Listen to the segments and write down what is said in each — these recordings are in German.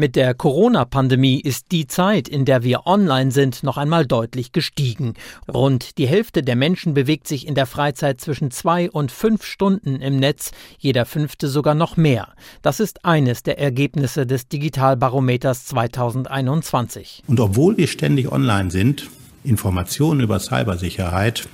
Mit der Corona-Pandemie ist die Zeit, in der wir online sind, noch einmal deutlich gestiegen. Rund die Hälfte der Menschen bewegt sich in der Freizeit zwischen zwei und fünf Stunden im Netz, jeder fünfte sogar noch mehr. Das ist eines der Ergebnisse des Digitalbarometers 2021. Und obwohl wir ständig online sind, Informationen über Cybersicherheit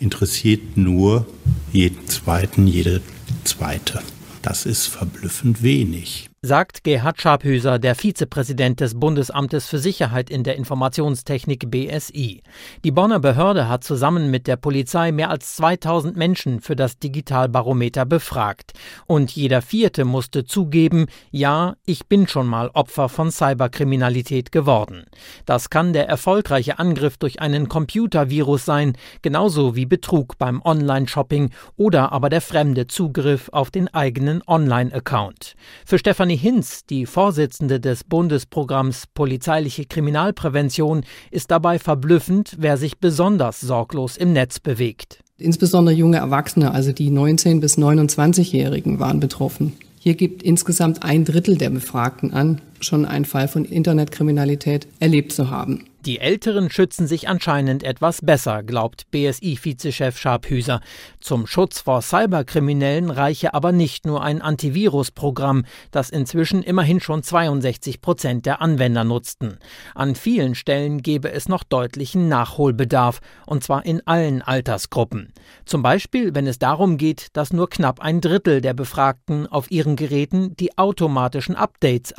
interessiert nur jeden zweiten, jede zweite. Das ist verblüffend wenig sagt Gerhard Schabhöser, der Vizepräsident des Bundesamtes für Sicherheit in der Informationstechnik BSI. Die Bonner Behörde hat zusammen mit der Polizei mehr als 2000 Menschen für das Digitalbarometer befragt. Und jeder Vierte musste zugeben, ja, ich bin schon mal Opfer von Cyberkriminalität geworden. Das kann der erfolgreiche Angriff durch einen Computervirus sein, genauso wie Betrug beim Online-Shopping oder aber der fremde Zugriff auf den eigenen Online-Account. Für Stefanie Stefanie Hinz, die Vorsitzende des Bundesprogramms Polizeiliche Kriminalprävention, ist dabei verblüffend, wer sich besonders sorglos im Netz bewegt. Insbesondere junge Erwachsene, also die 19- bis 29-Jährigen, waren betroffen. Hier gibt insgesamt ein Drittel der Befragten an, schon einen Fall von Internetkriminalität erlebt zu haben. Die Älteren schützen sich anscheinend etwas besser, glaubt BSI-Vizechef Scharphüser. Zum Schutz vor Cyberkriminellen reiche aber nicht nur ein Antivirusprogramm, das inzwischen immerhin schon 62 Prozent der Anwender nutzten. An vielen Stellen gebe es noch deutlichen Nachholbedarf, und zwar in allen Altersgruppen. Zum Beispiel, wenn es darum geht, dass nur knapp ein Drittel der Befragten auf ihren Geräten die automatischen Updates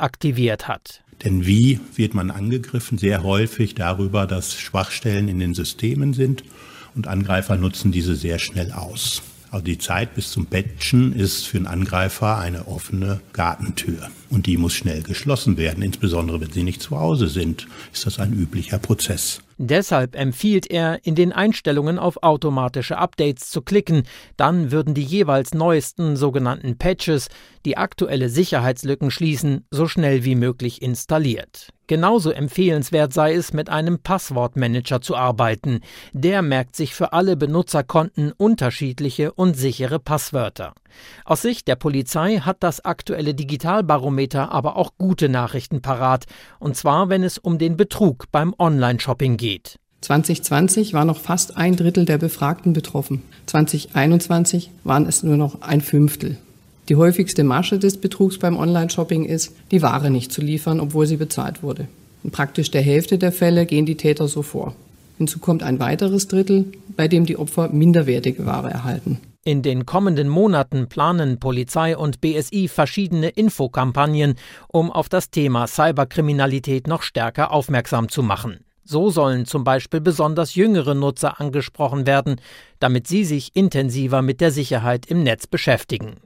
aktiviert hat. Denn wie wird man angegriffen? Sehr häufig darüber, dass Schwachstellen in den Systemen sind und Angreifer nutzen diese sehr schnell aus. Also die Zeit bis zum Patchen ist für einen Angreifer eine offene Gartentür. Und die muss schnell geschlossen werden. Insbesondere wenn sie nicht zu Hause sind, ist das ein üblicher Prozess. Deshalb empfiehlt er, in den Einstellungen auf automatische Updates zu klicken. Dann würden die jeweils neuesten sogenannten Patches, die aktuelle Sicherheitslücken schließen, so schnell wie möglich installiert. Genauso empfehlenswert sei es, mit einem Passwortmanager zu arbeiten. Der merkt sich für alle Benutzerkonten unterschiedliche und sichere Passwörter. Aus Sicht der Polizei hat das aktuelle Digitalbarometer aber auch gute Nachrichten parat, und zwar wenn es um den Betrug beim Online-Shopping geht. 2020 war noch fast ein Drittel der Befragten betroffen. 2021 waren es nur noch ein Fünftel. Die häufigste Masche des Betrugs beim Online-Shopping ist, die Ware nicht zu liefern, obwohl sie bezahlt wurde. In praktisch der Hälfte der Fälle gehen die Täter so vor. Hinzu kommt ein weiteres Drittel, bei dem die Opfer minderwertige Ware erhalten. In den kommenden Monaten planen Polizei und BSI verschiedene Infokampagnen, um auf das Thema Cyberkriminalität noch stärker aufmerksam zu machen. So sollen zum Beispiel besonders jüngere Nutzer angesprochen werden, damit sie sich intensiver mit der Sicherheit im Netz beschäftigen.